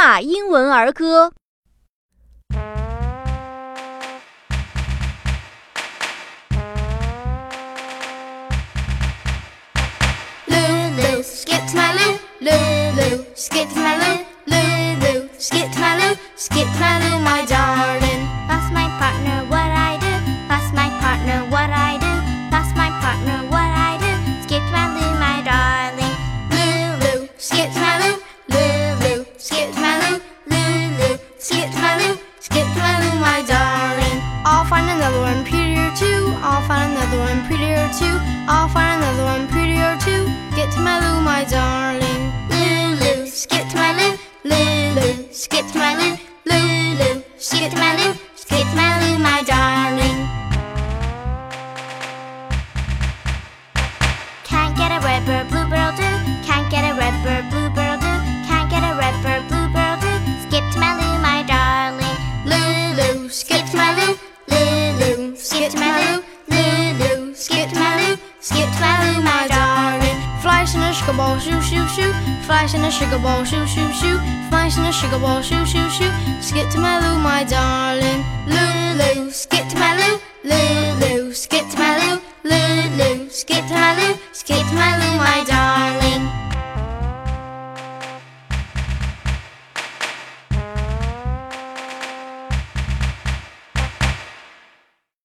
纳英文儿歌。Lulu skipped my Lou, Lulu skipped my Lou, Lulu skipped my Lou, skipped my Lou, my darling. Prettier. I'll find another one prettier too. Get to my Lou, my darling. Lulu, skip to my Lou. Lulu, skip to my Lou. Lulu, skip to my Lou. Skip to my Lou, my darling. Can't get a red bird, bluebird do. Can't get a red bird, bluebird sugar ball, shoo shoo shoo. Flash in a sugar ball, shoo shoo shoo. Flash in a sugar ball, shoo shoo shoo. Skip to my Lou, my darling. Lulu, skip to my Lou. Lulu, skip to my Lou. Lulu, skip to my Lou. Skip to my Lou.